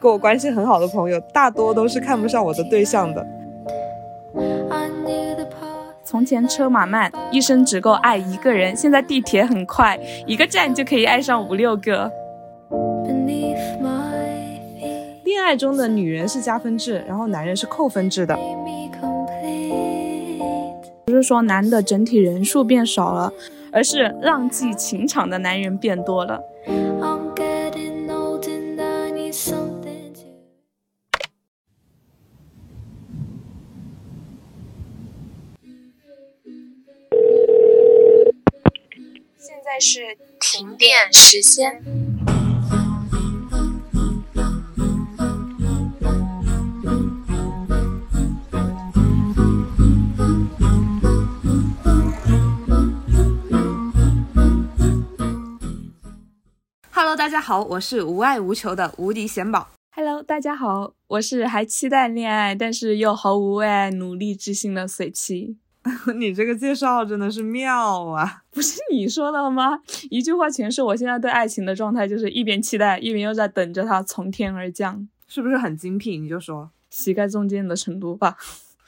跟我关系很好的朋友，大多都是看不上我的对象的。从前车马慢，一生只够爱一个人；现在地铁很快，一个站就可以爱上五六个。恋爱中的女人是加分制，然后男人是扣分制的。不是说男的整体人数变少了，而是浪迹情场的男人变多了。在是停电时间。Hello，大家好，我是无爱无求的无敌贤宝。Hello，大家好，我是还期待恋爱，但是又毫无为爱努力之心的水七。你这个介绍真的是妙啊！不是你说的吗？一句话诠释我现在对爱情的状态，就是一边期待，一边又在等着它从天而降，是不是很精辟？你就说膝盖中间的程度吧。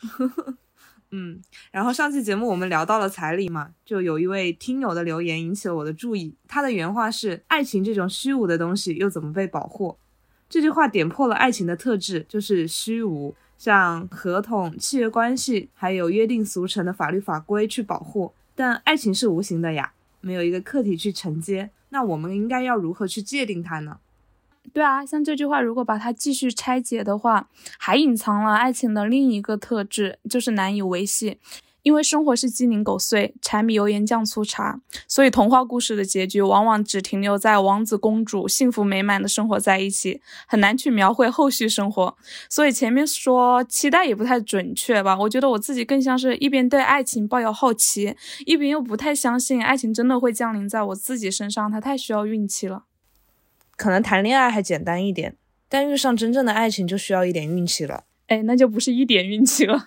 嗯，然后上期节目我们聊到了彩礼嘛，就有一位听友的留言引起了我的注意。他的原话是：“爱情这种虚无的东西又怎么被保护？”这句话点破了爱情的特质，就是虚无，像合同、契约关系，还有约定俗成的法律法规去保护。但爱情是无形的呀，没有一个客体去承接，那我们应该要如何去界定它呢？对啊，像这句话，如果把它继续拆解的话，还隐藏了爱情的另一个特质，就是难以维系。因为生活是鸡零狗碎，柴米油盐酱醋茶，所以童话故事的结局往往只停留在王子公主幸福美满的生活在一起，很难去描绘后续生活。所以前面说期待也不太准确吧？我觉得我自己更像是一边对爱情抱有好奇，一边又不太相信爱情真的会降临在我自己身上，它太需要运气了。可能谈恋爱还简单一点，但遇上真正的爱情就需要一点运气了。哎，那就不是一点运气了。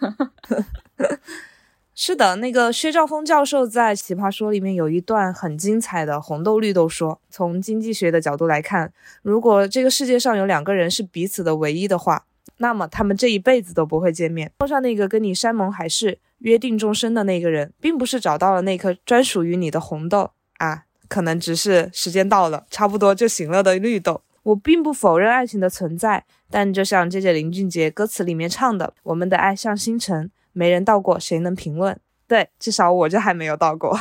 是的，那个薛兆丰教授在《奇葩说》里面有一段很精彩的红豆绿豆说，从经济学的角度来看，如果这个世界上有两个人是彼此的唯一的话，那么他们这一辈子都不会见面。碰上那个跟你山盟海誓、约定终身的那个人，并不是找到了那颗专属于你的红豆啊，可能只是时间到了，差不多就行了的绿豆。我并不否认爱情的存在，但就像 J J 林俊杰歌词里面唱的：“我们的爱像星辰。”没人到过，谁能评论？对，至少我这还没有到过。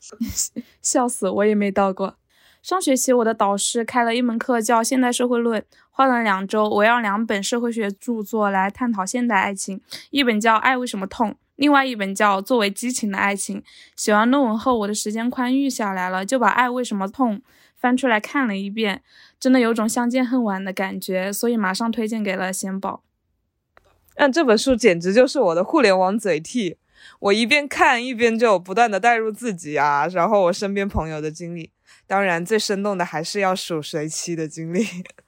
笑死，我也没到过。上学期我的导师开了一门课叫《现代社会论》，花了两周，围绕两本社会学著作来探讨现代爱情，一本叫《爱为什么痛》，另外一本叫《作为激情的爱情》。写完论文后，我的时间宽裕下来了，就把《爱为什么痛》翻出来看了一遍，真的有种相见恨晚的感觉，所以马上推荐给了贤宝。但这本书简直就是我的互联网嘴替，我一边看一边就不断的带入自己啊，然后我身边朋友的经历，当然最生动的还是要数随妻的经历。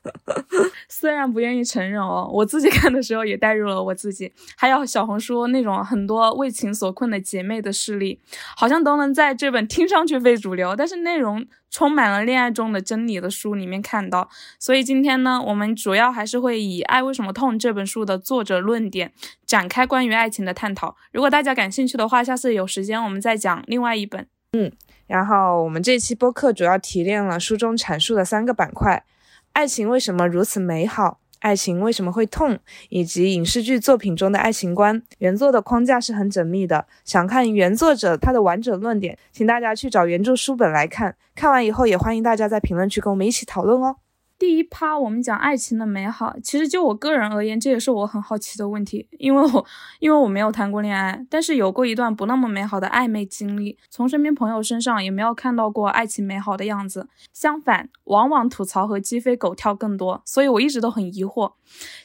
虽然不愿意承认哦，我自己看的时候也带入了我自己，还有小红书那种很多为情所困的姐妹的事例，好像都能在这本听上去非主流，但是内容充满了恋爱中的真理的书里面看到。所以今天呢，我们主要还是会以《爱为什么痛》这本书的作者论点展开关于爱情的探讨。如果大家感兴趣的话，下次有时间我们再讲另外一本。嗯，然后我们这期播客主要提炼了书中阐述的三个板块。爱情为什么如此美好？爱情为什么会痛？以及影视剧作品中的爱情观。原作的框架是很缜密的，想看原作者他的完整论点，请大家去找原著书本来看。看完以后，也欢迎大家在评论区跟我们一起讨论哦。第一趴我们讲爱情的美好，其实就我个人而言，这也是我很好奇的问题，因为我因为我没有谈过恋爱，但是有过一段不那么美好的暧昧经历，从身边朋友身上也没有看到过爱情美好的样子，相反，往往吐槽和鸡飞狗跳更多，所以我一直都很疑惑。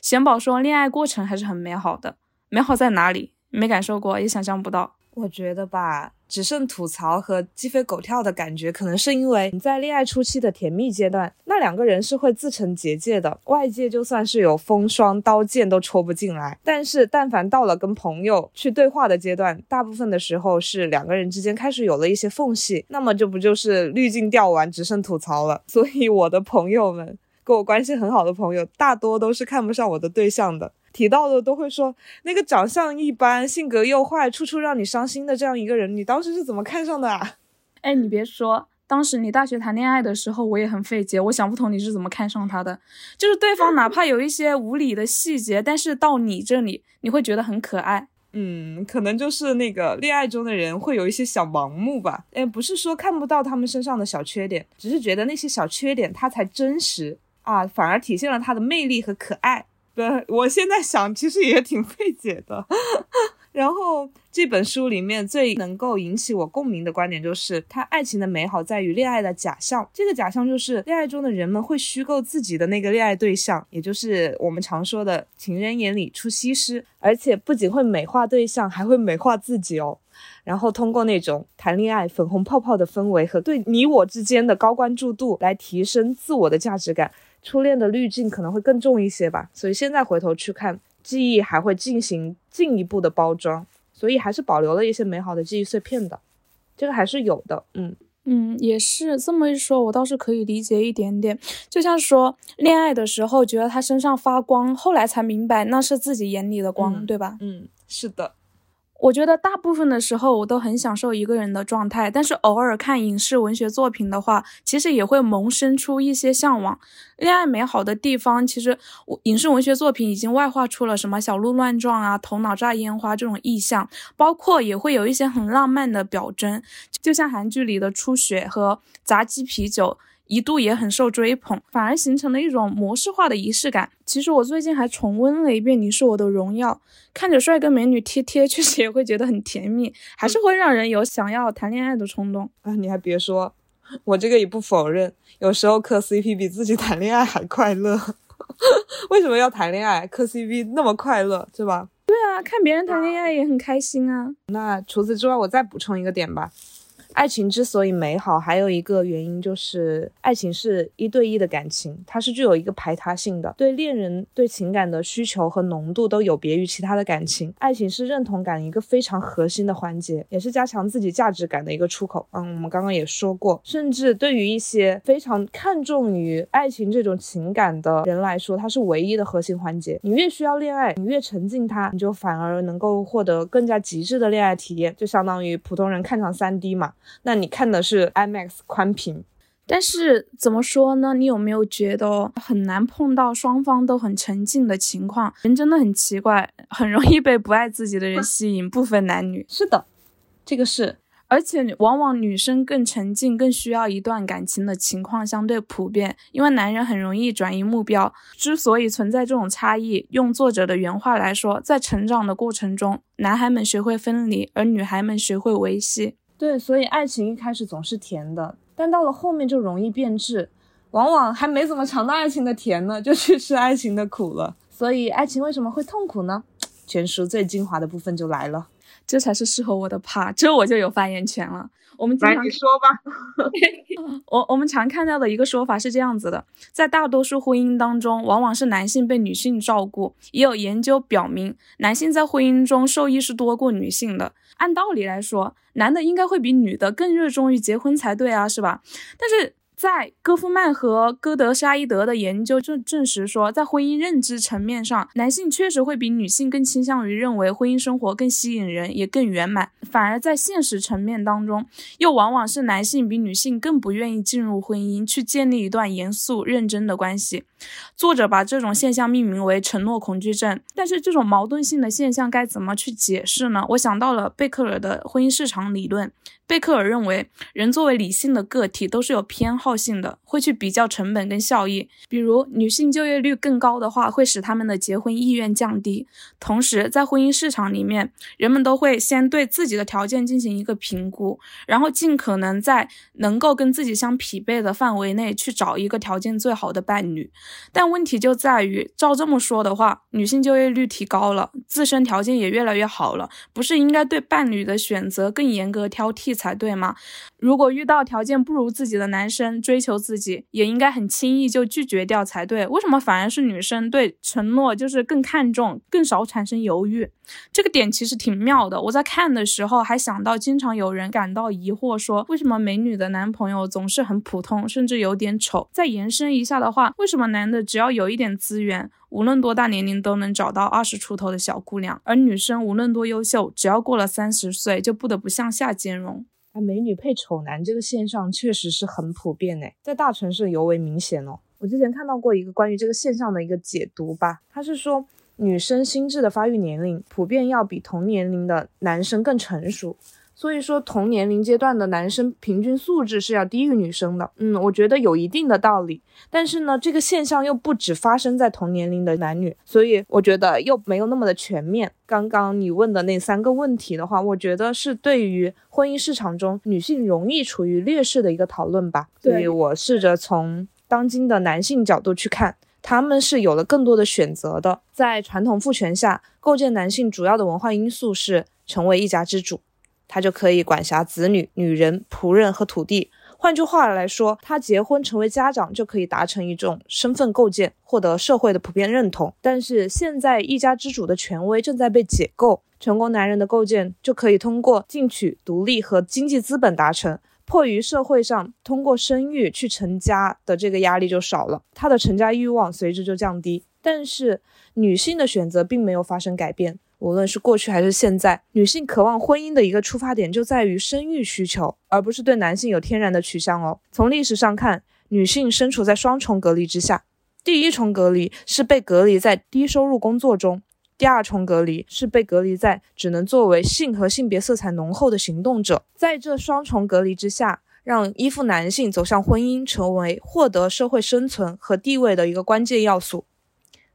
贤宝说恋爱过程还是很美好的，美好在哪里？没感受过，也想象不到。我觉得吧，只剩吐槽和鸡飞狗跳的感觉，可能是因为你在恋爱初期的甜蜜阶段，那两个人是会自成结界的，外界就算是有风霜刀剑都戳不进来。但是，但凡到了跟朋友去对话的阶段，大部分的时候是两个人之间开始有了一些缝隙，那么这不就是滤镜掉完，只剩吐槽了？所以我的朋友们。跟我关系很好的朋友，大多都是看不上我的对象的。提到的都会说，那个长相一般、性格又坏、处处让你伤心的这样一个人，你当时是怎么看上的啊？哎，你别说，当时你大学谈恋爱的时候，我也很费解，我想不通你是怎么看上他的。就是对方哪怕有一些无理的细节，但是到你这里，你会觉得很可爱。嗯，可能就是那个恋爱中的人会有一些小盲目吧。哎，不是说看不到他们身上的小缺点，只是觉得那些小缺点他才真实啊，反而体现了他的魅力和可爱。对，我现在想，其实也挺费解的。然后这本书里面最能够引起我共鸣的观点就是，他爱情的美好在于恋爱的假象。这个假象就是恋爱中的人们会虚构自己的那个恋爱对象，也就是我们常说的情人眼里出西施，而且不仅会美化对象，还会美化自己哦。然后通过那种谈恋爱粉红泡泡的氛围和对你我之间的高关注度来提升自我的价值感。初恋的滤镜可能会更重一些吧，所以现在回头去看。记忆还会进行进一步的包装，所以还是保留了一些美好的记忆碎片的，这个还是有的。嗯嗯，也是这么一说，我倒是可以理解一点点。就像说恋爱的时候觉得他身上发光，后来才明白那是自己眼里的光，对吧？嗯，是的。我觉得大部分的时候我都很享受一个人的状态，但是偶尔看影视文学作品的话，其实也会萌生出一些向往。恋爱美好的地方，其实我影视文学作品已经外化出了什么小鹿乱撞啊、头脑炸烟花这种意象，包括也会有一些很浪漫的表征，就像韩剧里的初雪和炸鸡啤酒。一度也很受追捧，反而形成了一种模式化的仪式感。其实我最近还重温了一遍《你是我的荣耀》，看着帅哥美女贴贴，确实也会觉得很甜蜜，还是会让人有想要谈恋爱的冲动啊！你还别说，我这个也不否认，有时候磕 CP 比自己谈恋爱还快乐。为什么要谈恋爱？磕 CP 那么快乐，是吧？对啊，看别人谈恋爱也很开心啊。那除此之外，我再补充一个点吧。爱情之所以美好，还有一个原因就是，爱情是一对一的感情，它是具有一个排他性的，对恋人对情感的需求和浓度都有别于其他的感情。爱情是认同感一个非常核心的环节，也是加强自己价值感的一个出口。嗯，我们刚刚也说过，甚至对于一些非常看重于爱情这种情感的人来说，它是唯一的核心环节。你越需要恋爱，你越沉浸它，你就反而能够获得更加极致的恋爱体验，就相当于普通人看场 3D 嘛。那你看的是 IMAX 宽屏，但是怎么说呢？你有没有觉得很难碰到双方都很沉静的情况？人真的很奇怪，很容易被不爱自己的人 吸引，不分男女。是的，这个是，而且往往女生更沉静、更需要一段感情的情况相对普遍，因为男人很容易转移目标。之所以存在这种差异，用作者的原话来说，在成长的过程中，男孩们学会分离，而女孩们学会维系。对，所以爱情一开始总是甜的，但到了后面就容易变质，往往还没怎么尝到爱情的甜呢，就去吃爱情的苦了。所以爱情为什么会痛苦呢？全书最精华的部分就来了，这才是适合我的怕，这我就有发言权了。我们来，你说吧。我我们常看到的一个说法是这样子的，在大多数婚姻当中，往往是男性被女性照顾。也有研究表明，男性在婚姻中受益是多过女性的。按道理来说，男的应该会比女的更热衷于结婚才对啊，是吧？但是。在戈夫曼和戈德沙伊德的研究证证实说，在婚姻认知层面上，男性确实会比女性更倾向于认为婚姻生活更吸引人，也更圆满。反而在现实层面当中，又往往是男性比女性更不愿意进入婚姻，去建立一段严肃认真的关系。作者把这种现象命名为承诺恐惧症。但是这种矛盾性的现象该怎么去解释呢？我想到了贝克尔的婚姻市场理论。贝克尔认为，人作为理性的个体都是有偏好性的，会去比较成本跟效益。比如，女性就业率更高的话，会使他们的结婚意愿降低。同时，在婚姻市场里面，人们都会先对自己的条件进行一个评估，然后尽可能在能够跟自己相匹配的范围内去找一个条件最好的伴侣。但问题就在于，照这么说的话，女性就业率提高了，自身条件也越来越好了，不是应该对伴侣的选择更严格挑剔？才对吗？如果遇到条件不如自己的男生追求自己，也应该很轻易就拒绝掉才对。为什么反而是女生对承诺就是更看重，更少产生犹豫？这个点其实挺妙的。我在看的时候还想到，经常有人感到疑惑，说为什么美女的男朋友总是很普通，甚至有点丑？再延伸一下的话，为什么男的只要有一点资源，无论多大年龄都能找到二十出头的小姑娘，而女生无论多优秀，只要过了三十岁就不得不向下兼容？啊，美女配丑男这个现象确实是很普遍诶，在大城市尤为明显哦。我之前看到过一个关于这个现象的一个解读吧，他是说女生心智的发育年龄普遍要比同年龄的男生更成熟。所以说，同年龄阶段的男生平均素质是要低于女生的。嗯，我觉得有一定的道理。但是呢，这个现象又不只发生在同年龄的男女，所以我觉得又没有那么的全面。刚刚你问的那三个问题的话，我觉得是对于婚姻市场中女性容易处于劣势的一个讨论吧。所以我试着从当今的男性角度去看，他们是有了更多的选择的。在传统父权下，构建男性主要的文化因素是成为一家之主。他就可以管辖子女、女人、仆人和土地。换句话来说，他结婚成为家长就可以达成一种身份构建，获得社会的普遍认同。但是现在一家之主的权威正在被解构，成功男人的构建就可以通过进取、独立和经济资本达成。迫于社会上通过生育去成家的这个压力就少了，他的成家欲望随之就降低。但是女性的选择并没有发生改变。无论是过去还是现在，女性渴望婚姻的一个出发点就在于生育需求，而不是对男性有天然的取向哦。从历史上看，女性身处在双重隔离之下，第一重隔离是被隔离在低收入工作中，第二重隔离是被隔离在只能作为性和性别色彩浓厚的行动者。在这双重隔离之下，让依附男性走向婚姻成为获得社会生存和地位的一个关键要素，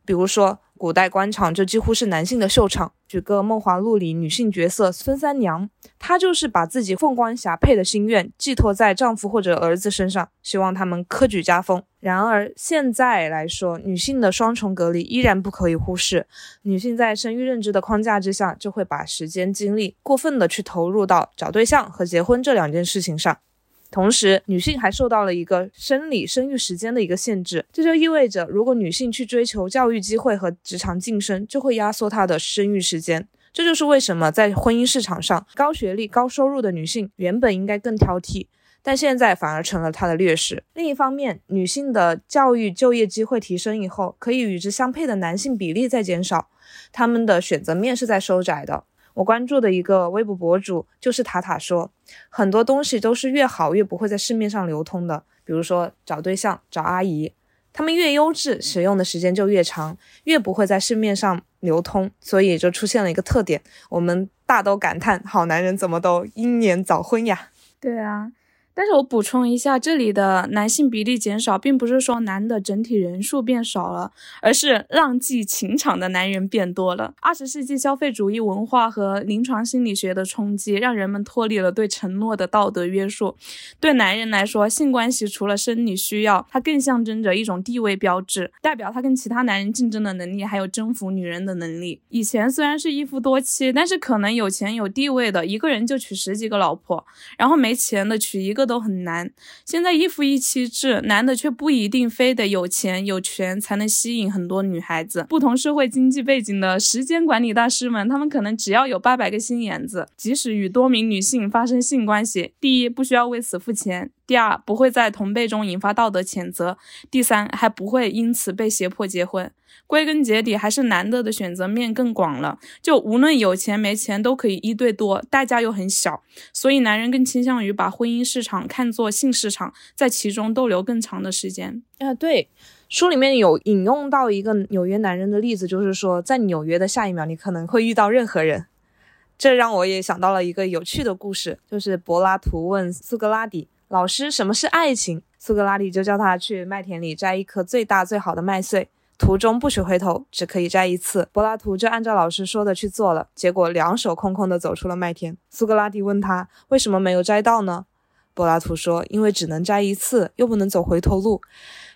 比如说。古代官场就几乎是男性的秀场。举个《梦华录》里女性角色孙三娘，她就是把自己凤冠霞帔的心愿寄托在丈夫或者儿子身上，希望他们科举加封。然而现在来说，女性的双重隔离依然不可以忽视。女性在生育认知的框架之下，就会把时间精力过分的去投入到找对象和结婚这两件事情上。同时，女性还受到了一个生理生育时间的一个限制，这就意味着，如果女性去追求教育机会和职场晋升，就会压缩她的生育时间。这就是为什么在婚姻市场上，高学历、高收入的女性原本应该更挑剔，但现在反而成了她的劣势。另一方面，女性的教育就业机会提升以后，可以与之相配的男性比例在减少，他们的选择面是在收窄的。我关注的一个微博博主就是塔塔说，很多东西都是越好越不会在市面上流通的，比如说找对象、找阿姨，他们越优质，使用的时间就越长，越不会在市面上流通，所以就出现了一个特点，我们大都感叹好男人怎么都英年早婚呀？对啊。但是我补充一下，这里的男性比例减少，并不是说男的整体人数变少了，而是浪迹情场的男人变多了。二十世纪消费主义文化和临床心理学的冲击，让人们脱离了对承诺的道德约束。对男人来说，性关系除了生理需要，它更象征着一种地位标志，代表他跟其他男人竞争的能力，还有征服女人的能力。以前虽然是一夫多妻，但是可能有钱有地位的一个人就娶十几个老婆，然后没钱的娶一个。都很难。现在一夫一妻制，男的却不一定非得有钱有权才能吸引很多女孩子。不同社会经济背景的时间管理大师们，他们可能只要有八百个心眼子，即使与多名女性发生性关系，第一不需要为此付钱。第二，不会在同辈中引发道德谴责；第三，还不会因此被胁迫结婚。归根结底，还是男的的选择面更广了。就无论有钱没钱，都可以一对多，代价又很小。所以，男人更倾向于把婚姻市场看作性市场，在其中逗留更长的时间。啊，对，书里面有引用到一个纽约男人的例子，就是说，在纽约的下一秒，你可能会遇到任何人。这让我也想到了一个有趣的故事，就是柏拉图问苏格拉底。老师，什么是爱情？苏格拉底就叫他去麦田里摘一颗最大最好的麦穗，途中不许回头，只可以摘一次。柏拉图就按照老师说的去做了，结果两手空空的走出了麦田。苏格拉底问他为什么没有摘到呢？柏拉图说，因为只能摘一次，又不能走回头路。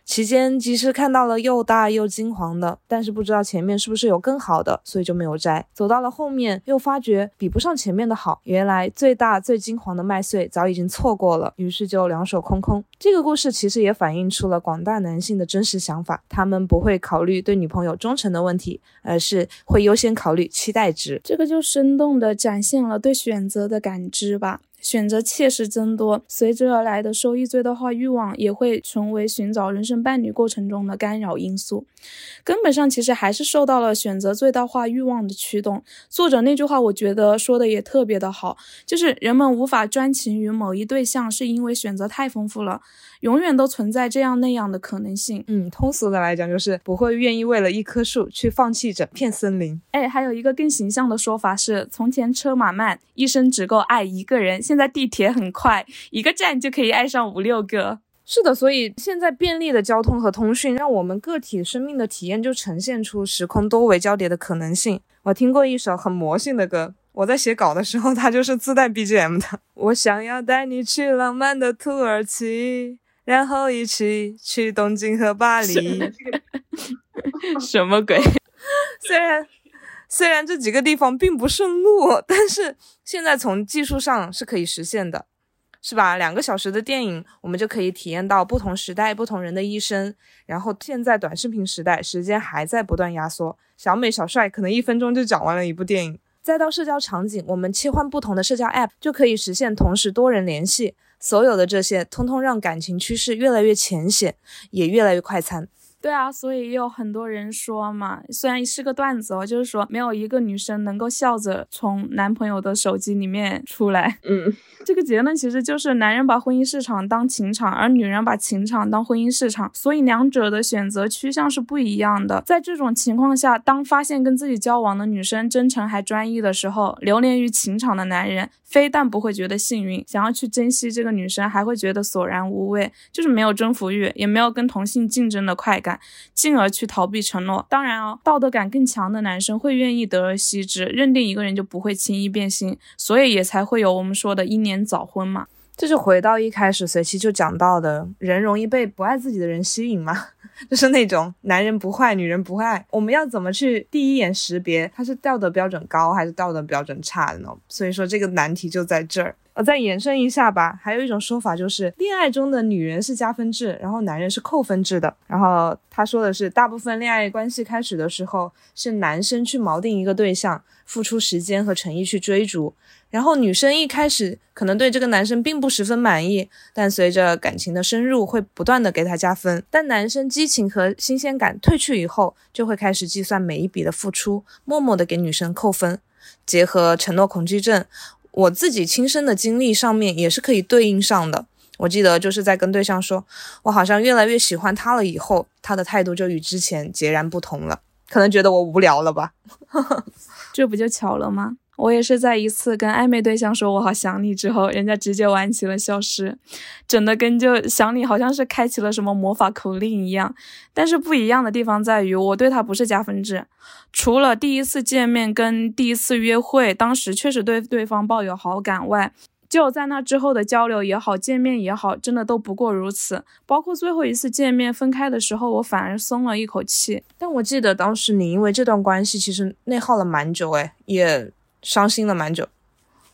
期间即使看到了又大又金黄的，但是不知道前面是不是有更好的，所以就没有摘。走到了后面，又发觉比不上前面的好，原来最大最金黄的麦穗早已经错过了，于是就两手空空。这个故事其实也反映出了广大男性的真实想法，他们不会考虑对女朋友忠诚的问题，而是会优先考虑期待值。这个就生动地展现了对选择的感知吧。选择切实增多，随之而来的收益最大化欲望也会成为寻找人生伴侣过程中的干扰因素。根本上其实还是受到了选择最大化欲望的驱动。作者那句话，我觉得说的也特别的好，就是人们无法专情于某一对象，是因为选择太丰富了，永远都存在这样那样的可能性。嗯，通俗的来讲，就是不会愿意为了一棵树去放弃整片森林。哎，还有一个更形象的说法是：从前车马慢，一生只够爱一个人。现在地铁很快，一个站就可以爱上五六个。是的，所以现在便利的交通和通讯，让我们个体生命的体验就呈现出时空多维交叠的可能性。我听过一首很魔性的歌，我在写稿的时候，它就是自带 BGM 的。我想要带你去浪漫的土耳其，然后一起去东京和巴黎。什么鬼？虽然。虽然这几个地方并不顺路，但是现在从技术上是可以实现的，是吧？两个小时的电影，我们就可以体验到不同时代、不同人的一生。然后现在短视频时代，时间还在不断压缩，小美、小帅可能一分钟就讲完了一部电影。再到社交场景，我们切换不同的社交 App，就可以实现同时多人联系。所有的这些，通通让感情趋势越来越浅显，也越来越快餐。对啊，所以也有很多人说嘛，虽然是个段子哦，就是说没有一个女生能够笑着从男朋友的手机里面出来。嗯，这个结论其实就是男人把婚姻市场当情场，而女人把情场当婚姻市场，所以两者的选择趋向是不一样的。在这种情况下，当发现跟自己交往的女生真诚还专一的时候，流连于情场的男人非但不会觉得幸运，想要去珍惜这个女生，还会觉得索然无味，就是没有征服欲，也没有跟同性竞争的快感。进而去逃避承诺。当然哦，道德感更强的男生会愿意得而惜之，认定一个人就不会轻易变心，所以也才会有我们说的英年早婚嘛。这就回到一开始随期就讲到的，人容易被不爱自己的人吸引嘛，就是那种男人不坏，女人不爱。我们要怎么去第一眼识别他是道德标准高还是道德标准差的呢？所以说这个难题就在这儿。我再延伸一下吧，还有一种说法就是，恋爱中的女人是加分制，然后男人是扣分制的。然后他说的是，大部分恋爱关系开始的时候，是男生去锚定一个对象，付出时间和诚意去追逐，然后女生一开始可能对这个男生并不十分满意，但随着感情的深入，会不断的给他加分。但男生激情和新鲜感褪去以后，就会开始计算每一笔的付出，默默的给女生扣分。结合承诺恐惧症。我自己亲身的经历上面也是可以对应上的。我记得就是在跟对象说，我好像越来越喜欢他了以后，他的态度就与之前截然不同了。可能觉得我无聊了吧？这不就巧了吗？我也是在一次跟暧昧对象说我好想你之后，人家直接玩起了消失，整的跟就想你好像是开启了什么魔法口令一样。但是不一样的地方在于，我对他不是加分制，除了第一次见面跟第一次约会，当时确实对对方抱有好感外，就在那之后的交流也好，见面也好，真的都不过如此。包括最后一次见面分开的时候，我反而松了一口气。但我记得当时你因为这段关系其实内耗了蛮久，诶，也。伤心了蛮久，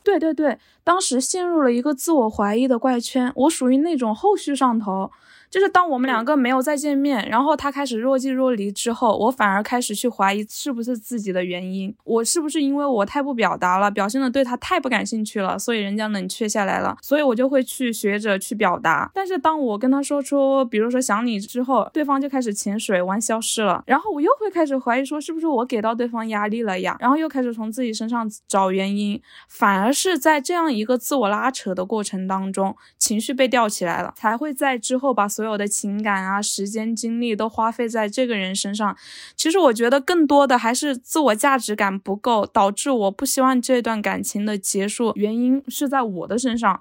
对对对，当时陷入了一个自我怀疑的怪圈，我属于那种后续上头。就是当我们两个没有再见面，然后他开始若即若离之后，我反而开始去怀疑是不是自己的原因，我是不是因为我太不表达了，表现的对他太不感兴趣了，所以人家冷却下来了，所以我就会去学着去表达。但是当我跟他说出，比如说想你之后，对方就开始潜水玩消失了，然后我又会开始怀疑说是不是我给到对方压力了呀，然后又开始从自己身上找原因，反而是在这样一个自我拉扯的过程当中，情绪被吊起来了，才会在之后把所有的情感啊，时间精力都花费在这个人身上。其实我觉得更多的还是自我价值感不够，导致我不希望这段感情的结束。原因是在我的身上，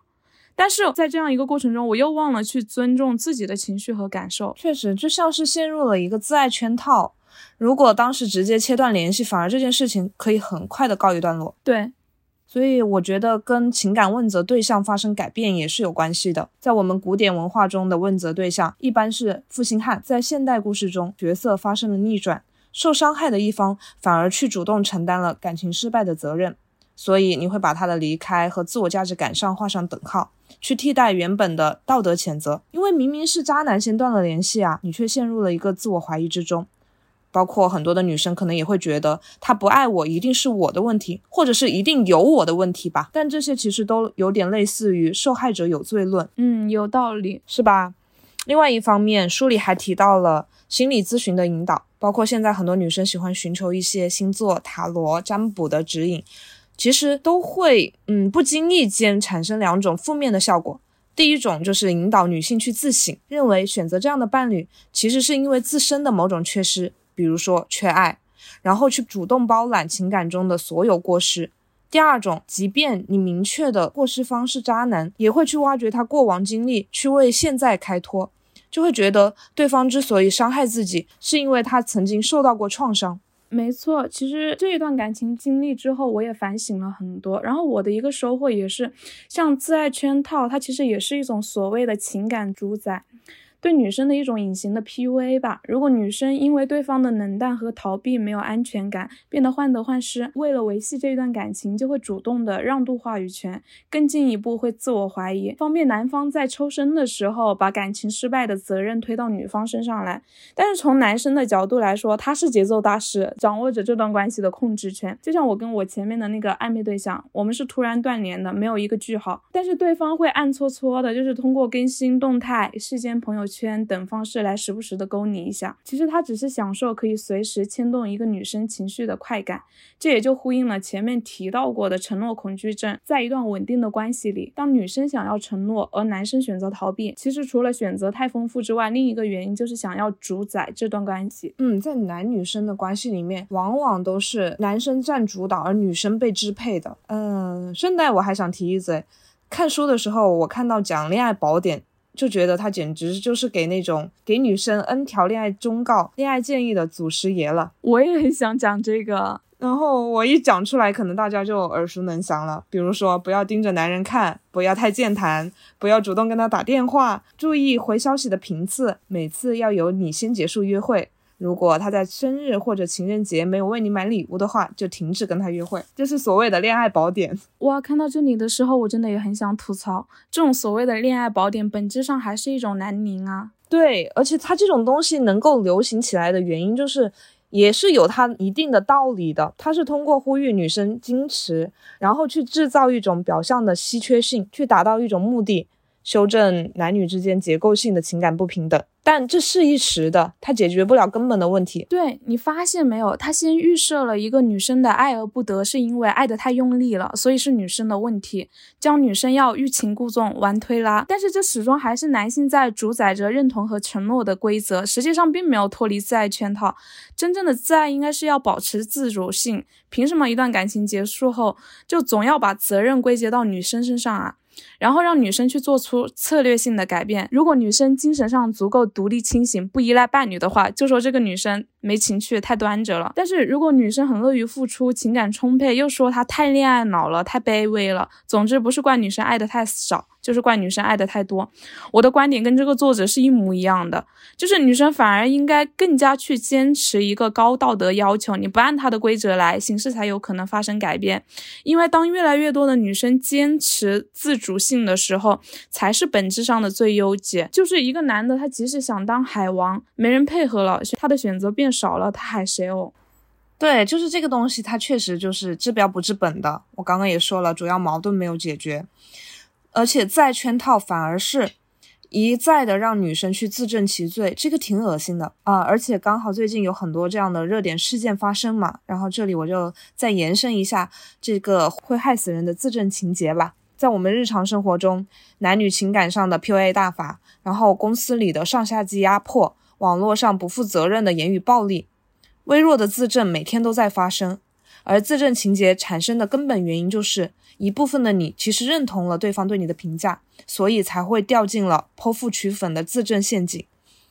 但是在这样一个过程中，我又忘了去尊重自己的情绪和感受。确实，就像是陷入了一个自爱圈套。如果当时直接切断联系，反而这件事情可以很快的告一段落。对。所以我觉得跟情感问责对象发生改变也是有关系的。在我们古典文化中的问责对象一般是负心汉，在现代故事中角色发生了逆转，受伤害的一方反而去主动承担了感情失败的责任，所以你会把他的离开和自我价值感上画上等号，去替代原本的道德谴责，因为明明是渣男先断了联系啊，你却陷入了一个自我怀疑之中。包括很多的女生可能也会觉得他不爱我一定是我的问题，或者是一定有我的问题吧。但这些其实都有点类似于受害者有罪论，嗯，有道理，是吧？另外一方面，书里还提到了心理咨询的引导，包括现在很多女生喜欢寻求一些星座、塔罗、占卜的指引，其实都会嗯不经意间产生两种负面的效果。第一种就是引导女性去自省，认为选择这样的伴侣其实是因为自身的某种缺失。比如说缺爱，然后去主动包揽情感中的所有过失。第二种，即便你明确的过失方是渣男，也会去挖掘他过往经历，去为现在开脱，就会觉得对方之所以伤害自己，是因为他曾经受到过创伤。没错，其实这一段感情经历之后，我也反省了很多。然后我的一个收获也是，像自爱圈套，它其实也是一种所谓的情感主宰。对女生的一种隐形的 PUA 吧。如果女生因为对方的冷淡和逃避没有安全感，变得患得患失，为了维系这段感情，就会主动的让渡话语权，更进一步会自我怀疑，方便男方在抽身的时候把感情失败的责任推到女方身上来。但是从男生的角度来说，他是节奏大师，掌握着这段关系的控制权。就像我跟我前面的那个暧昧对象，我们是突然断联的，没有一个句号，但是对方会暗搓搓的，就是通过更新动态、世间朋友圈。圈等方式来时不时的勾你一下，其实他只是享受可以随时牵动一个女生情绪的快感，这也就呼应了前面提到过的承诺恐惧症。在一段稳定的关系里，当女生想要承诺，而男生选择逃避，其实除了选择太丰富之外，另一个原因就是想要主宰这段关系。嗯，在男女生的关系里面，往往都是男生占主导，而女生被支配的。嗯，顺带我还想提一嘴，看书的时候我看到讲恋爱宝典。就觉得他简直就是给那种给女生 N 条恋爱忠告、恋爱建议的祖师爷了。我也很想讲这个，然后我一讲出来，可能大家就耳熟能详了。比如说，不要盯着男人看，不要太健谈，不要主动跟他打电话，注意回消息的频次，每次要由你先结束约会。如果他在生日或者情人节没有为你买礼物的话，就停止跟他约会。这是所谓的恋爱宝典。哇，看到这里的时候，我真的也很想吐槽，这种所谓的恋爱宝典，本质上还是一种南宁啊。对，而且它这种东西能够流行起来的原因，就是也是有它一定的道理的。它是通过呼吁女生矜持，然后去制造一种表象的稀缺性，去达到一种目的。修正男女之间结构性的情感不平等，但这是一时的，它解决不了根本的问题。对你发现没有？他先预设了一个女生的爱而不得，是因为爱得太用力了，所以是女生的问题，教女生要欲擒故纵、玩推拉。但是这始终还是男性在主宰着认同和承诺的规则，实际上并没有脱离自爱圈套。真正的自爱应该是要保持自主性。凭什么一段感情结束后，就总要把责任归结到女生身上啊？然后让女生去做出策略性的改变。如果女生精神上足够独立清醒，不依赖伴侣的话，就说这个女生没情趣，太端着了。但是如果女生很乐于付出，情感充沛，又说她太恋爱脑了，太卑微了。总之不是怪女生爱的太少。就是怪女生爱的太多，我的观点跟这个作者是一模一样的，就是女生反而应该更加去坚持一个高道德要求，你不按她的规则来，形势才有可能发生改变。因为当越来越多的女生坚持自主性的时候，才是本质上的最优解。就是一个男的，他即使想当海王，没人配合了，他的选择变少了，他海谁哦？对，就是这个东西，它确实就是治标不治本的。我刚刚也说了，主要矛盾没有解决。而且再圈套反而是一再的让女生去自证其罪，这个挺恶心的啊！而且刚好最近有很多这样的热点事件发生嘛，然后这里我就再延伸一下这个会害死人的自证情节吧。在我们日常生活中，男女情感上的 PUA 大法，然后公司里的上下级压迫，网络上不负责任的言语暴力，微弱的自证每天都在发生，而自证情节产生的根本原因就是。一部分的你其实认同了对方对你的评价，所以才会掉进了剖腹取粉的自证陷阱。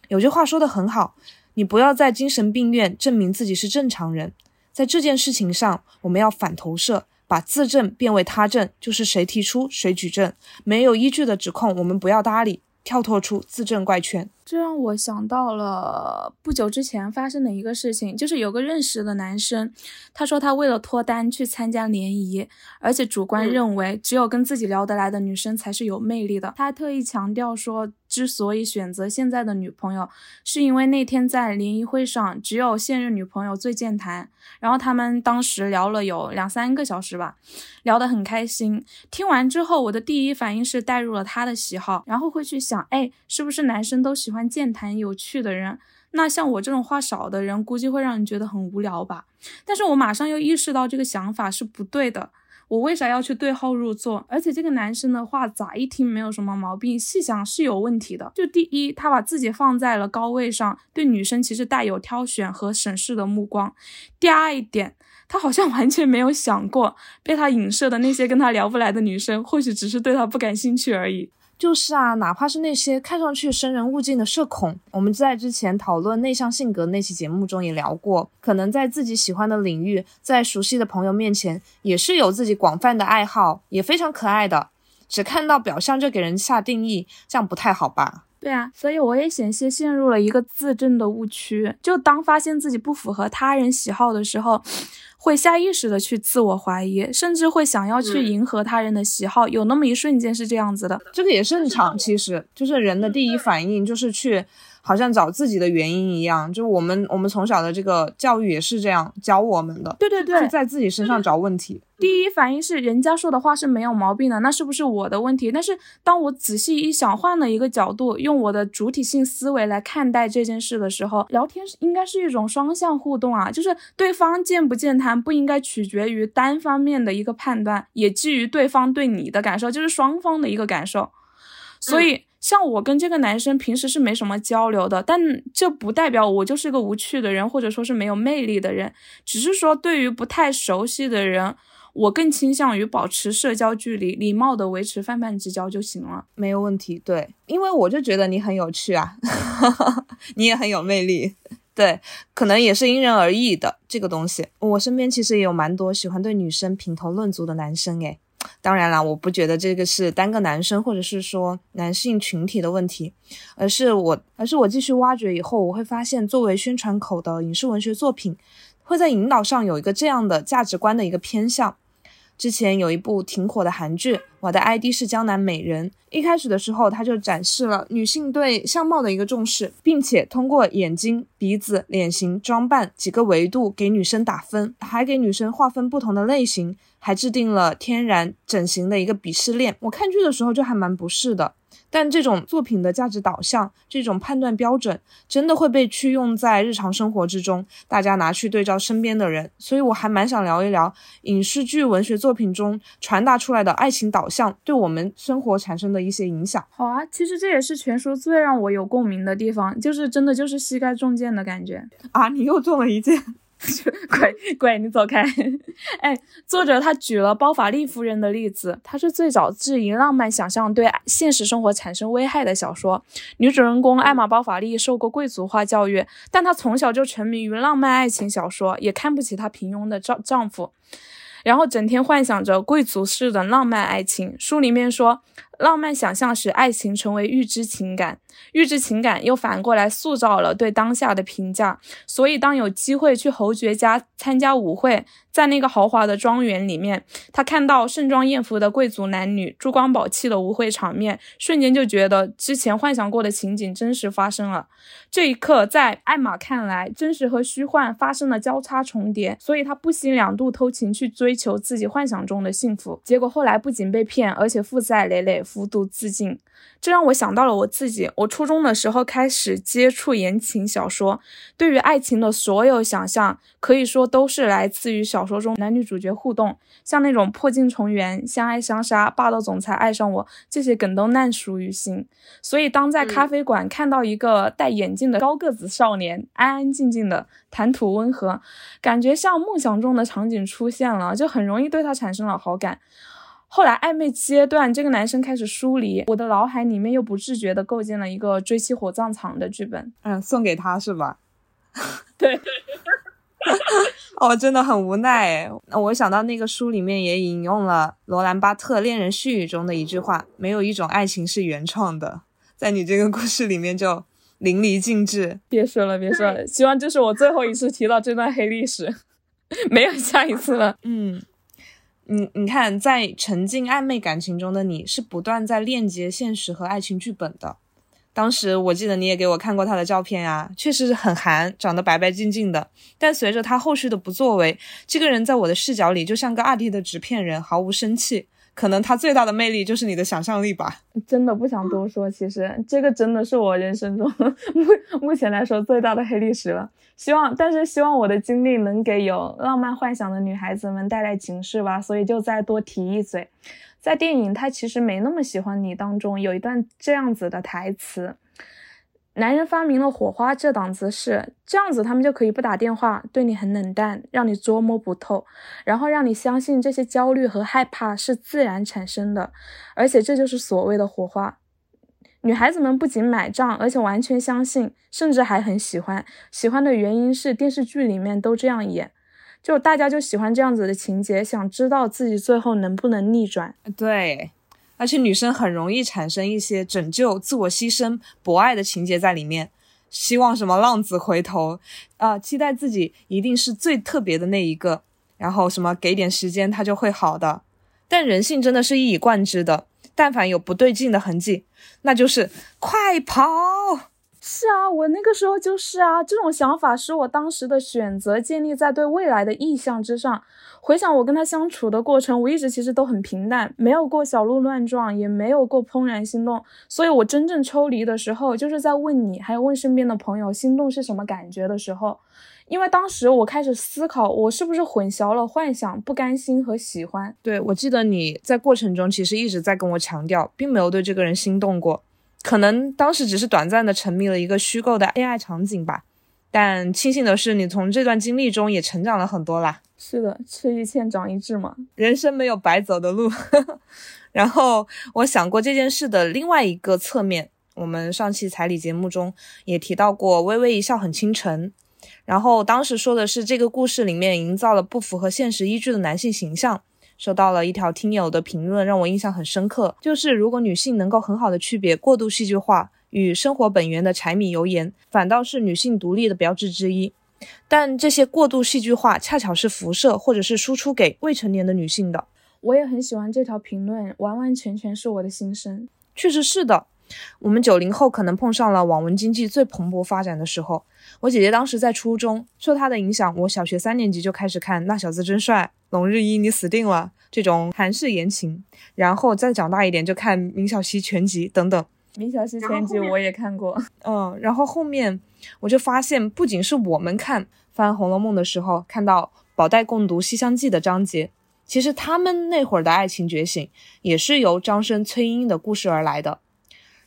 有句话说的很好，你不要在精神病院证明自己是正常人。在这件事情上，我们要反投射，把自证变为他证，就是谁提出谁举证，没有依据的指控我们不要搭理，跳脱出自证怪圈。这让我想到了不久之前发生的一个事情，就是有个认识的男生，他说他为了脱单去参加联谊，而且主观认为只有跟自己聊得来的女生才是有魅力的。他还特意强调说，之所以选择现在的女朋友，是因为那天在联谊会上只有现任女朋友最健谈，然后他们当时聊了有两三个小时吧，聊得很开心。听完之后，我的第一反应是带入了他的喜好，然后会去想，哎，是不是男生都喜欢？健谈有趣的人，那像我这种话少的人，估计会让你觉得很无聊吧。但是我马上又意识到这个想法是不对的。我为啥要去对号入座？而且这个男生的话咋一听没有什么毛病，细想是有问题的。就第一，他把自己放在了高位上，对女生其实带有挑选和审视的目光。第二一点，他好像完全没有想过，被他影射的那些跟他聊不来的女生，或许只是对他不感兴趣而已。就是啊，哪怕是那些看上去生人勿近的社恐，我们在之前讨论内向性格那期节目中也聊过，可能在自己喜欢的领域，在熟悉的朋友面前，也是有自己广泛的爱好，也非常可爱的。只看到表象就给人下定义，这样不太好吧？对啊，所以我也险些陷入了一个自证的误区，就当发现自己不符合他人喜好的时候。会下意识的去自我怀疑，甚至会想要去迎合他人的喜好，有那么一瞬间是这样子的。这个也正常，其实就是人的第一反应就是去。好像找自己的原因一样，就我们我们从小的这个教育也是这样教我们的。对对对，是在自己身上找问题。第一反应是人家说的话是没有毛病的，那是不是我的问题？但是当我仔细一想，换了一个角度，用我的主体性思维来看待这件事的时候，聊天应该是一种双向互动啊，就是对方健不健谈不应该取决于单方面的一个判断，也基于对方对你的感受，就是双方的一个感受。所以。像我跟这个男生平时是没什么交流的，但这不代表我就是个无趣的人，或者说是没有魅力的人。只是说，对于不太熟悉的人，我更倾向于保持社交距离，礼貌的维持泛泛之交就行了，没有问题。对，因为我就觉得你很有趣啊，你也很有魅力。对，可能也是因人而异的这个东西。我身边其实也有蛮多喜欢对女生评头论足的男生，诶。当然啦，我不觉得这个是单个男生或者是说男性群体的问题，而是我，而是我继续挖掘以后，我会发现，作为宣传口的影视文学作品，会在引导上有一个这样的价值观的一个偏向。之前有一部挺火的韩剧，我的 ID 是江南美人。一开始的时候，他就展示了女性对相貌的一个重视，并且通过眼睛、鼻子、脸型、装扮几个维度给女生打分，还给女生划分不同的类型，还制定了天然整形的一个鄙视链。我看剧的时候就还蛮不适的。但这种作品的价值导向，这种判断标准，真的会被去用在日常生活之中，大家拿去对照身边的人。所以我还蛮想聊一聊影视剧、文学作品中传达出来的爱情导向对我们生活产生的一些影响。好啊，其实这也是全书最让我有共鸣的地方，就是真的就是膝盖中箭的感觉啊！你又中了一箭。鬼鬼，你走开！哎，作者他举了包法利夫人的例子，她是最早质疑浪漫想象对现实生活产生危害的小说。女主人公艾玛包法利受过贵族化教育，但她从小就沉迷于浪漫爱情小说，也看不起她平庸的丈丈夫，然后整天幻想着贵族式的浪漫爱情。书里面说。浪漫想象使爱情成为预知情感，预知情感又反过来塑造了对当下的评价。所以，当有机会去侯爵家参加舞会，在那个豪华的庄园里面，他看到盛装艳服的贵族男女、珠光宝气的舞会场面，瞬间就觉得之前幻想过的情景真实发生了。这一刻，在艾玛看来，真实和虚幻发生了交叉重叠，所以他不惜两度偷情去追求自己幻想中的幸福。结果后来不仅被骗，而且负债累累。服毒自尽，这让我想到了我自己。我初中的时候开始接触言情小说，对于爱情的所有想象，可以说都是来自于小说中男女主角互动，像那种破镜重圆、相爱相杀、霸道总裁爱上我这些梗都烂熟于心。所以，当在咖啡馆看到一个戴眼镜的高个子少年，安安静静的谈吐温和，感觉像梦想中的场景出现了，就很容易对他产生了好感。后来暧昧阶段，这个男生开始疏离，我的脑海里面又不自觉地构建了一个追妻火葬场的剧本。嗯，送给他是吧？对。哦，真的很无奈。我想到那个书里面也引用了罗兰巴特《恋人絮语》中的一句话：“没有一种爱情是原创的。”在你这个故事里面就淋漓尽致。别说了，别说了，希望这是我最后一次提到这段黑历史，没有下一次了。嗯，你你看，在沉浸暧昧感情中的你是不断在链接现实和爱情剧本的。当时我记得你也给我看过他的照片啊，确实是很韩，长得白白净净的。但随着他后续的不作为，这个人在我的视角里就像个二 D 的纸片人，毫无生气。可能他最大的魅力就是你的想象力吧。真的不想多说，其实这个真的是我人生中目目前来说最大的黑历史了。希望，但是希望我的经历能给有浪漫幻想的女孩子们带来警示吧。所以就再多提一嘴。在电影《他其实没那么喜欢你》当中，有一段这样子的台词：“男人发明了火花这档子事，这样子他们就可以不打电话，对你很冷淡，让你捉摸不透，然后让你相信这些焦虑和害怕是自然产生的，而且这就是所谓的火花。女孩子们不仅买账，而且完全相信，甚至还很喜欢。喜欢的原因是电视剧里面都这样演。”就大家就喜欢这样子的情节，想知道自己最后能不能逆转。对，而且女生很容易产生一些拯救、自我牺牲、博爱的情节在里面，希望什么浪子回头啊，期待自己一定是最特别的那一个，然后什么给点时间他就会好的。但人性真的是一以贯之的，但凡有不对劲的痕迹，那就是快跑。是啊，我那个时候就是啊，这种想法是我当时的选择，建立在对未来的意向之上。回想我跟他相处的过程，我一直其实都很平淡，没有过小鹿乱撞，也没有过怦然心动。所以，我真正抽离的时候，就是在问你，还有问身边的朋友，心动是什么感觉的时候。因为当时我开始思考，我是不是混淆了幻想、不甘心和喜欢。对我记得你在过程中其实一直在跟我强调，并没有对这个人心动过。可能当时只是短暂的沉迷了一个虚构的恋爱场景吧，但庆幸的是，你从这段经历中也成长了很多啦。是的，吃一堑长一智嘛，人生没有白走的路。然后我想过这件事的另外一个侧面，我们上期彩礼节目中也提到过，微微一笑很倾城。然后当时说的是这个故事里面营造了不符合现实依据的男性形象。收到了一条听友的评论，让我印象很深刻。就是如果女性能够很好的区别过度戏剧化与生活本源的柴米油盐，反倒是女性独立的标志之一。但这些过度戏剧化恰巧是辐射或者是输出给未成年的女性的。我也很喜欢这条评论，完完全全是我的心声。确实是的。我们九零后可能碰上了网文经济最蓬勃发展的时候。我姐姐当时在初中，受她的影响，我小学三年级就开始看《那小子真帅》。龙日一，你死定了！这种韩式言情，然后再长大一点就看明晓溪全集等等。明晓溪全集我也看过，嗯，然后后面我就发现，不仅是我们看翻《红楼梦》的时候看到宝黛共读《西厢记》的章节，其实他们那会儿的爱情觉醒也是由张生、崔莺莺的故事而来的。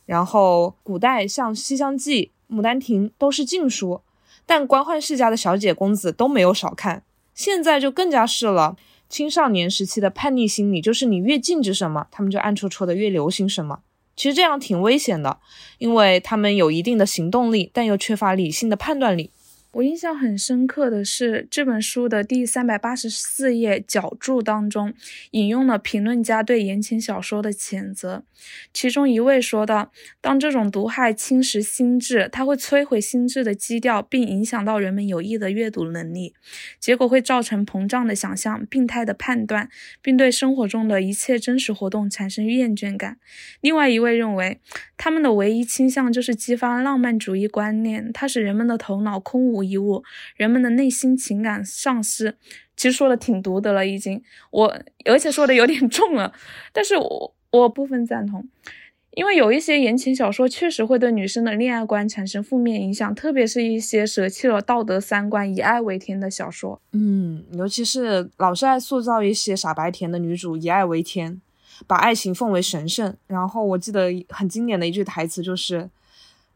然后古代像《西厢记》《牡丹亭》都是禁书，但官宦世家的小姐公子都没有少看。现在就更加是了，青少年时期的叛逆心理就是你越禁止什么，他们就暗戳戳的越流行什么。其实这样挺危险的，因为他们有一定的行动力，但又缺乏理性的判断力。我印象很深刻的是这本书的第三百八十四页脚注当中，引用了评论家对言情小说的谴责。其中一位说道：“当这种毒害侵蚀心智，它会摧毁心智的基调，并影响到人们有益的阅读能力，结果会造成膨胀的想象、病态的判断，并对生活中的一切真实活动产生厌倦感。”另外一位认为，他们的唯一倾向就是激发浪漫主义观念，它使人们的头脑空无。无一物，人们的内心情感丧失，其实说的挺毒的了，已经我而且说的有点重了，但是我我部分赞同，因为有一些言情小说确实会对女生的恋爱观产生负面影响，特别是一些舍弃了道德三观、以爱为天的小说，嗯，尤其是老是爱塑造一些傻白甜的女主，以爱为天，把爱情奉为神圣。然后我记得很经典的一句台词就是。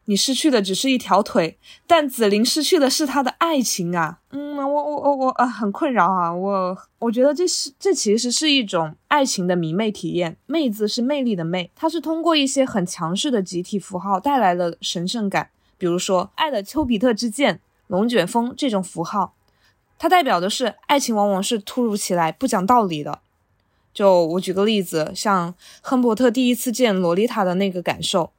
你失去的只是一条腿，但紫菱失去的是她的爱情啊！嗯，我我我我啊，很困扰啊！我我觉得这是这其实是一种爱情的迷妹体验，妹字是魅力的魅，它是通过一些很强势的集体符号带来了神圣感，比如说爱的丘比特之箭、龙卷风这种符号，它代表的是爱情往往是突如其来、不讲道理的。就我举个例子，像亨伯特第一次见洛丽塔的那个感受，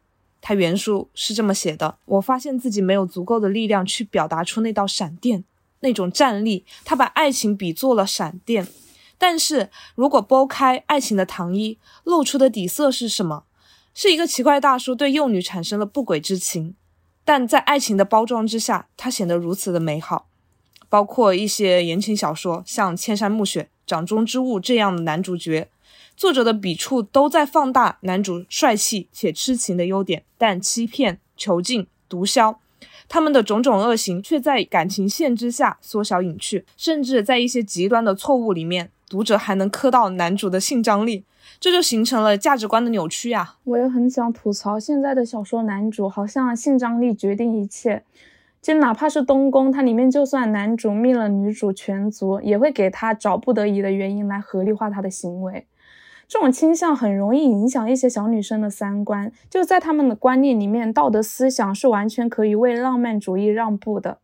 他原书是这么写的：我发现自己没有足够的力量去表达出那道闪电，那种战力。他把爱情比作了闪电，但是如果剥开爱情的糖衣，露出的底色是什么？是一个奇怪大叔对幼女产生了不轨之情，但在爱情的包装之下，它显得如此的美好。包括一些言情小说，像《千山暮雪》。掌中之物这样的男主角，作者的笔触都在放大男主帅气且痴情的优点，但欺骗、囚禁、毒枭，他们的种种恶行却在感情线之下缩小隐去，甚至在一些极端的错误里面，读者还能磕到男主的性张力，这就形成了价值观的扭曲呀。我也很想吐槽现在的小说男主，好像性张力决定一切。就哪怕是东宫，它里面就算男主灭了女主全族，也会给他找不得已的原因来合理化他的行为。这种倾向很容易影响一些小女生的三观，就在他们的观念里面，道德思想是完全可以为浪漫主义让步的。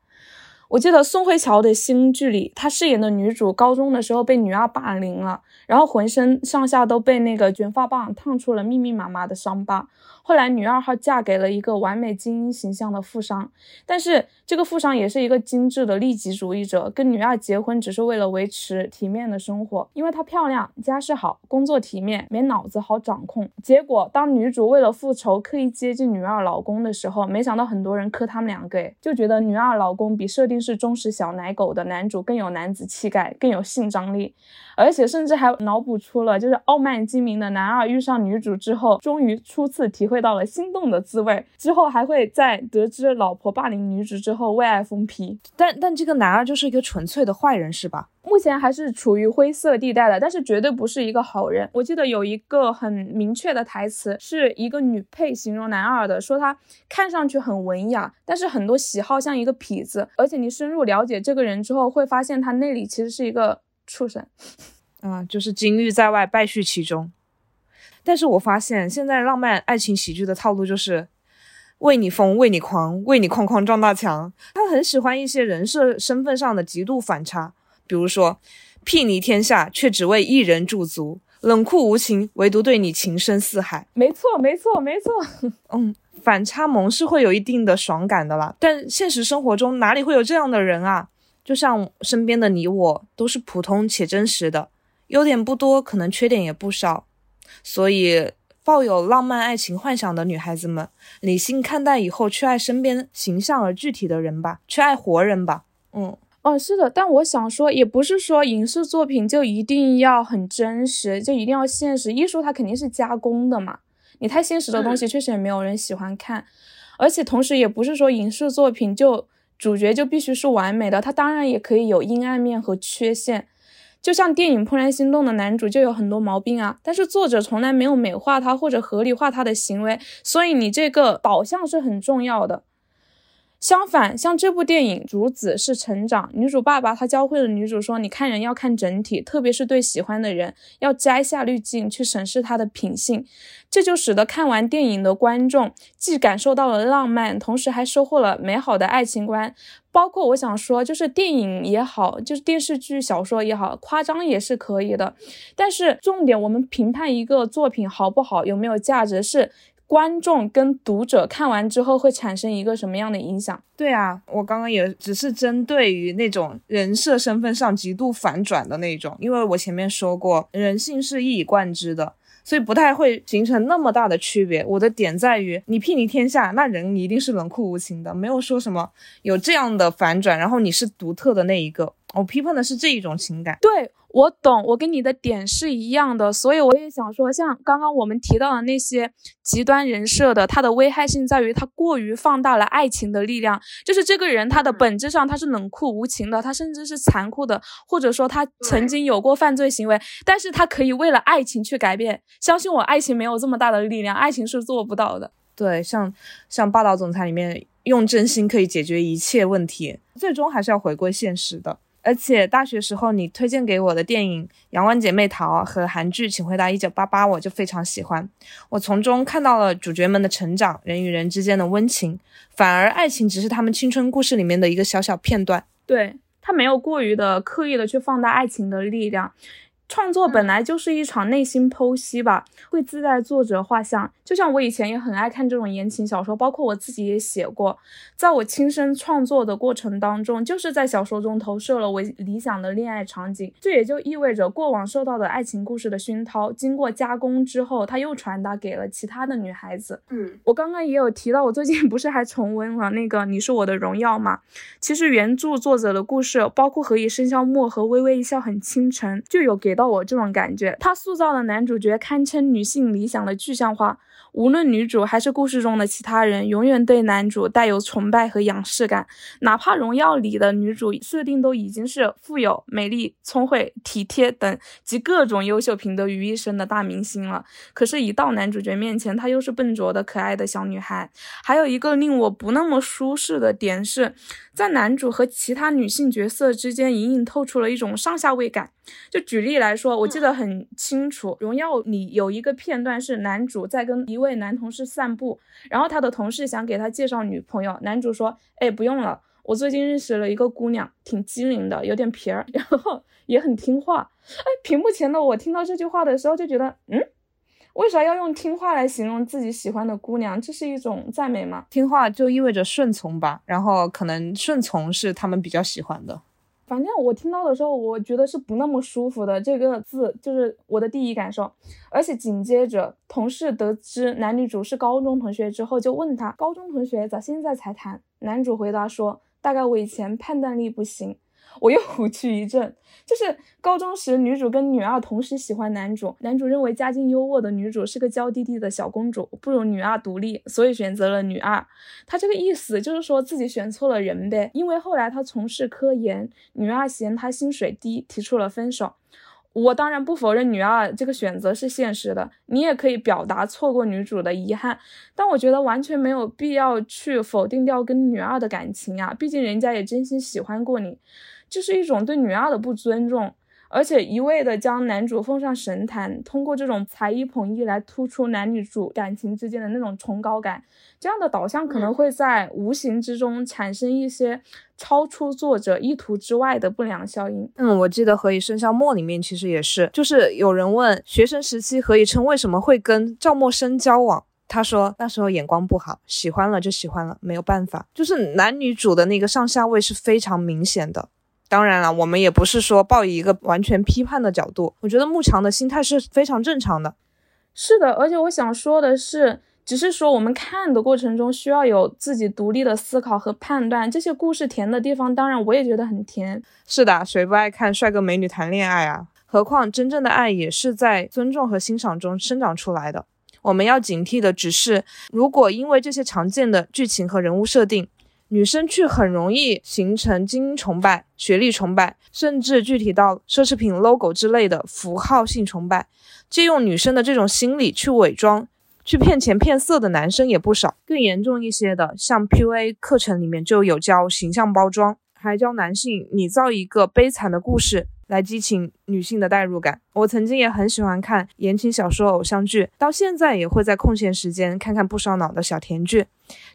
我记得宋慧乔的新剧里，她饰演的女主高中的时候被女二霸凌了，然后浑身上下都被那个卷发棒烫出了密密麻麻的伤疤。后来女二号嫁给了一个完美精英形象的富商，但是这个富商也是一个精致的利己主义者，跟女二结婚只是为了维持体面的生活，因为她漂亮、家世好、工作体面，没脑子好掌控。结果当女主为了复仇刻意接近女二老公的时候，没想到很多人磕他们两个，就觉得女二老公比设定是忠实小奶狗的男主更有男子气概，更有性张力。而且甚至还脑补出了，就是傲慢精明的男二遇上女主之后，终于初次体会到了心动的滋味。之后还会在得知老婆霸凌女主之后为爱疯批。但但这个男二就是一个纯粹的坏人是吧？目前还是处于灰色地带的，但是绝对不是一个好人。我记得有一个很明确的台词，是一个女配形容男二的，说他看上去很文雅，但是很多喜好像一个痞子。而且你深入了解这个人之后，会发现他内里其实是一个。畜生，嗯，就是金玉在外，败絮其中。但是我发现现在浪漫爱情喜剧的套路就是为你疯，为你狂，为你哐哐撞大墙。他很喜欢一些人设身份上的极度反差，比如说睥睨天下却只为一人驻足，冷酷无情唯独对你情深似海。没错，没错，没错。嗯，反差萌是会有一定的爽感的啦，但现实生活中哪里会有这样的人啊？就像身边的你我都是普通且真实的，优点不多，可能缺点也不少。所以，抱有浪漫爱情幻想的女孩子们，理性看待以后去爱身边形象而具体的人吧，去爱活人吧。嗯，哦，是的，但我想说，也不是说影视作品就一定要很真实，就一定要现实。艺术它肯定是加工的嘛，你太现实的东西确实也没有人喜欢看。而且同时，也不是说影视作品就。主角就必须是完美的，他当然也可以有阴暗面和缺陷，就像电影《怦然心动》的男主就有很多毛病啊，但是作者从来没有美化他或者合理化他的行为，所以你这个导向是很重要的。相反，像这部电影竹子是成长，女主爸爸他教会了女主说，你看人要看整体，特别是对喜欢的人要摘下滤镜去审视他的品性，这就使得看完电影的观众既感受到了浪漫，同时还收获了美好的爱情观。包括我想说，就是电影也好，就是电视剧、小说也好，夸张也是可以的，但是重点我们评判一个作品好不好，有没有价值是。观众跟读者看完之后会产生一个什么样的影响？对啊，我刚刚也只是针对于那种人设身份上极度反转的那种，因为我前面说过，人性是一以贯之的，所以不太会形成那么大的区别。我的点在于，你睥睨天下，那人一定是冷酷无情的，没有说什么有这样的反转，然后你是独特的那一个。我批判的是这一种情感。对。我懂，我跟你的点是一样的，所以我也想说，像刚刚我们提到的那些极端人设的，它的危害性在于它过于放大了爱情的力量，就是这个人他的本质上他是冷酷无情的，他甚至是残酷的，或者说他曾经有过犯罪行为，但是他可以为了爱情去改变。相信我，爱情没有这么大的力量，爱情是做不到的。对，像像霸道总裁里面用真心可以解决一切问题，最终还是要回归现实的。而且大学时候你推荐给我的电影《阳光姐妹淘》和韩剧《请回答一九八八》，我就非常喜欢。我从中看到了主角们的成长，人与人之间的温情，反而爱情只是他们青春故事里面的一个小小片段。对，他没有过于的刻意的去放大爱情的力量。创作本来就是一场内心剖析吧，会自带作者画像。就像我以前也很爱看这种言情小说，包括我自己也写过。在我亲身创作的过程当中，就是在小说中投射了我理想的恋爱场景。这也就意味着过往受到的爱情故事的熏陶，经过加工之后，它又传达给了其他的女孩子。嗯，我刚刚也有提到，我最近不是还重温了那个《你是我的荣耀》吗？其实原著作者的故事，包括《何以笙箫默》和《微微一笑很倾城》，就有给到我这种感觉。他塑造的男主角堪称女性理想的具象化。无论女主还是故事中的其他人，永远对男主带有崇拜和仰视感。哪怕《荣耀》里的女主设定都已经是富有、美丽、聪慧、体贴等及各种优秀品德于一身的大明星了，可是，一到男主角面前，她又是笨拙的、可爱的小女孩。还有一个令我不那么舒适的点是，在男主和其他女性角色之间，隐隐透出了一种上下位感。就举例来说，我记得很清楚，《荣耀》里有一个片段是男主在跟一位男同事散步，然后他的同事想给他介绍女朋友，男主说：“哎，不用了，我最近认识了一个姑娘，挺机灵的，有点皮儿，然后也很听话。”哎，屏幕前的我听到这句话的时候就觉得，嗯，为啥要用听话来形容自己喜欢的姑娘？这是一种赞美吗？听话就意味着顺从吧，然后可能顺从是他们比较喜欢的。反正我听到的时候，我觉得是不那么舒服的。这个字就是我的第一感受，而且紧接着，同事得知男女主是高中同学之后，就问他：“高中同学咋现在才谈？”男主回答说：“大概我以前判断力不行。”我又 虎躯一震，就是高中时女主跟女二同时喜欢男主，男主认为家境优渥的女主是个娇滴滴的小公主，不如女二独立，所以选择了女二。他这个意思就是说自己选错了人呗，因为后来他从事科研，女二嫌他薪水低，提出了分手。我当然不否认女二这个选择是现实的，你也可以表达错过女主的遗憾，但我觉得完全没有必要去否定掉跟女二的感情啊，毕竟人家也真心喜欢过你。这是一种对女二的不尊重，而且一味的将男主奉上神坛，通过这种才艺捧艺来突出男女主感情之间的那种崇高感，这样的导向可能会在无形之中产生一些超出作者意图之外的不良效应。嗯，我记得《何以笙箫默》里面其实也是，就是有人问学生时期何以琛为什么会跟赵默笙交往，他说那时候眼光不好，喜欢了就喜欢了，没有办法，就是男女主的那个上下位是非常明显的。当然了，我们也不是说抱以一个完全批判的角度。我觉得慕强的心态是非常正常的。是的，而且我想说的是，只是说我们看的过程中需要有自己独立的思考和判断。这些故事甜的地方，当然我也觉得很甜。是的，谁不爱看帅哥美女谈恋爱啊？何况真正的爱也是在尊重和欣赏中生长出来的。我们要警惕的只是，如果因为这些常见的剧情和人物设定，女生却很容易形成精英崇拜、学历崇拜，甚至具体到奢侈品 logo 之类的符号性崇拜。借用女生的这种心理去伪装、去骗钱骗色的男生也不少。更严重一些的，像 PUA 课程里面就有教形象包装，还教男性拟造一个悲惨的故事。来激起女性的代入感。我曾经也很喜欢看言情小说、偶像剧，到现在也会在空闲时间看看不烧脑的小甜剧。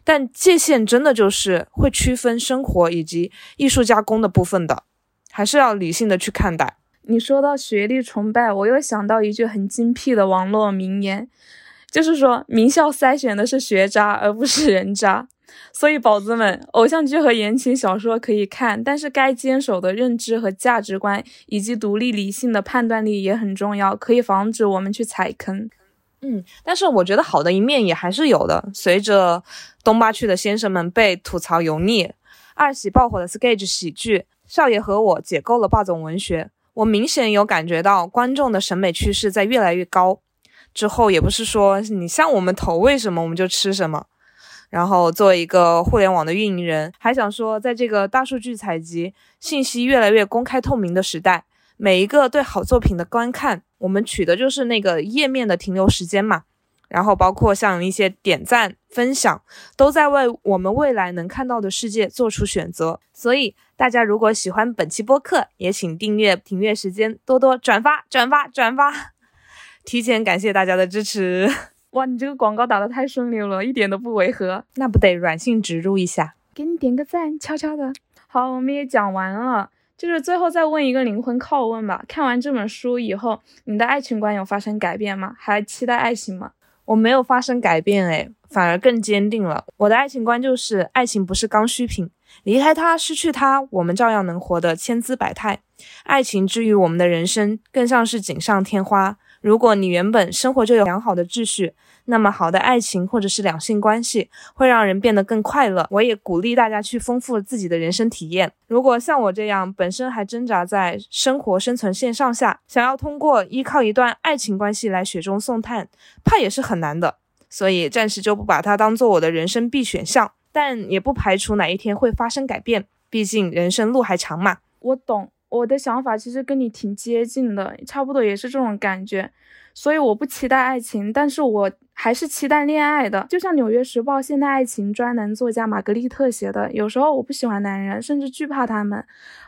但界限真的就是会区分生活以及艺术加工的部分的，还是要理性的去看待。你说到学历崇拜，我又想到一句很精辟的网络名言，就是说名校筛选的是学渣，而不是人渣。所以，宝子们，偶像剧和言情小说可以看，但是该坚守的认知和价值观，以及独立理性的判断力也很重要，可以防止我们去踩坑。嗯，但是我觉得好的一面也还是有的。随着东八区的先生们被吐槽油腻，二喜爆火的 sketch 喜剧《少爷和我》解构了霸总文学，我明显有感觉到观众的审美趋势在越来越高。之后也不是说你向我们投喂什么我们就吃什么。然后，作为一个互联网的运营人，还想说，在这个大数据采集、信息越来越公开透明的时代，每一个对好作品的观看，我们取的就是那个页面的停留时间嘛。然后，包括像一些点赞、分享，都在为我们未来能看到的世界做出选择。所以，大家如果喜欢本期播客，也请订阅、订阅时间，多多转发、转发、转发。提前感谢大家的支持。哇，你这个广告打得太顺溜了，一点都不违和，那不得软性植入一下？给你点个赞，悄悄的。好，我们也讲完了。就是最后再问一个灵魂拷问吧。看完这本书以后，你的爱情观有发生改变吗？还期待爱情吗？我没有发生改变，诶，反而更坚定了。我的爱情观就是，爱情不是刚需品，离开它，失去它，我们照样能活得千姿百态。爱情之于我们的人生，更像是锦上添花。如果你原本生活就有良好的秩序，那么好的爱情或者是两性关系会让人变得更快乐。我也鼓励大家去丰富自己的人生体验。如果像我这样本身还挣扎在生活生存线上下，想要通过依靠一段爱情关系来雪中送炭，怕也是很难的。所以暂时就不把它当做我的人生必选项，但也不排除哪一天会发生改变。毕竟人生路还长嘛。我懂。我的想法其实跟你挺接近的，差不多也是这种感觉，所以我不期待爱情，但是我还是期待恋爱的。就像《纽约时报》现代爱情专栏作家玛格丽特写的，有时候我不喜欢男人，甚至惧怕他们，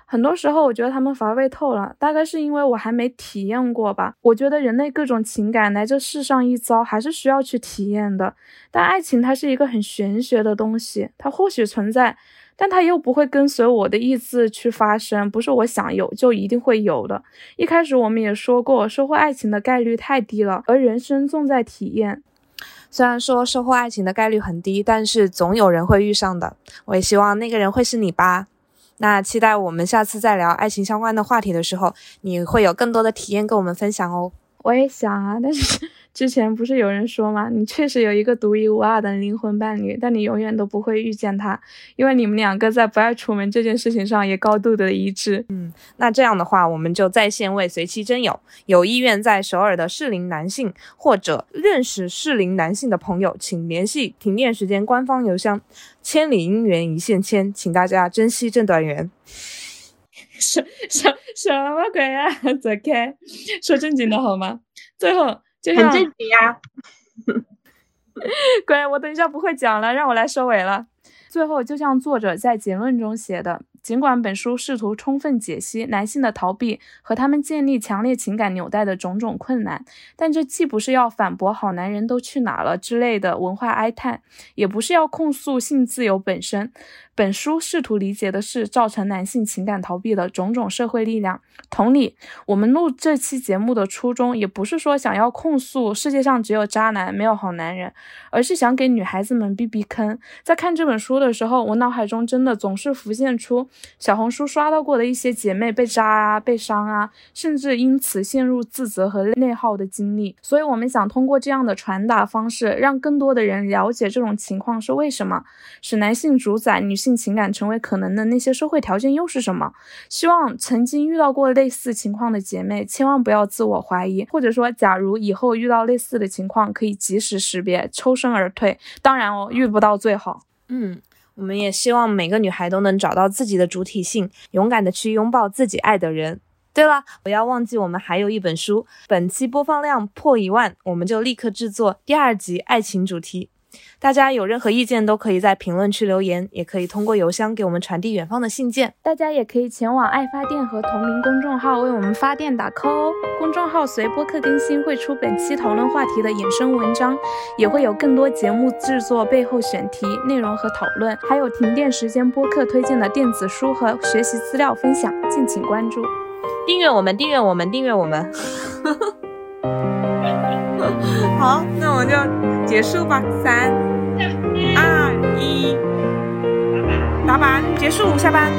很多时候我觉得他们乏味透了，大概是因为我还没体验过吧。我觉得人类各种情感来这世上一遭，还是需要去体验的。但爱情它是一个很玄学的东西，它或许存在。但它又不会跟随我的意志去发生，不是我想有就一定会有的。一开始我们也说过，收获爱情的概率太低了，而人生重在体验。虽然说收获爱情的概率很低，但是总有人会遇上的。我也希望那个人会是你吧。那期待我们下次再聊爱情相关的话题的时候，你会有更多的体验跟我们分享哦。我也想啊，但是。之前不是有人说吗？你确实有一个独一无二的灵魂伴侣，但你永远都不会遇见他，因为你们两个在不爱出门这件事情上也高度的一致。嗯，那这样的话，我们就在线为随妻征友，有意愿在首尔的适龄男性或者认识适龄男性的朋友，请联系停电时间官方邮箱，千里姻缘一线牵，请大家珍惜这段缘。什什什么鬼啊？走开，说正经的好吗？最后。很正经呀，乖，我等一下不会讲了，让我来收尾了。最后，就像作者在结论中写的。尽管本书试图充分解析男性的逃避和他们建立强烈情感纽带的种种困难，但这既不是要反驳“好男人都去哪了”之类的文化哀叹，也不是要控诉性自由本身。本书试图理解的是造成男性情感逃避的种种社会力量。同理，我们录这期节目的初衷也不是说想要控诉世界上只有渣男没有好男人，而是想给女孩子们避避坑。在看这本书的时候，我脑海中真的总是浮现出。小红书刷到过的一些姐妹被渣啊、被伤啊，甚至因此陷入自责和内耗的经历，所以我们想通过这样的传达方式，让更多的人了解这种情况是为什么，使男性主宰女性性情感成为可能的那些社会条件又是什么？希望曾经遇到过类似情况的姐妹千万不要自我怀疑，或者说，假如以后遇到类似的情况，可以及时识别，抽身而退。当然哦，遇不到最好。嗯。我们也希望每个女孩都能找到自己的主体性，勇敢的去拥抱自己爱的人。对了，不要忘记我们还有一本书，本期播放量破一万，我们就立刻制作第二集爱情主题。大家有任何意见都可以在评论区留言，也可以通过邮箱给我们传递远方的信件。大家也可以前往爱发电和同名公众号为我们发电打 call 哦。公众号随播客更新会出本期讨论话题的衍生文章，也会有更多节目制作背后选题内容和讨论，还有停电时间播客推荐的电子书和学习资料分享，敬请关注。订阅我们，订阅我们，订阅我们。好，那我们就结束吧。三、二、一，打板，结束，下班。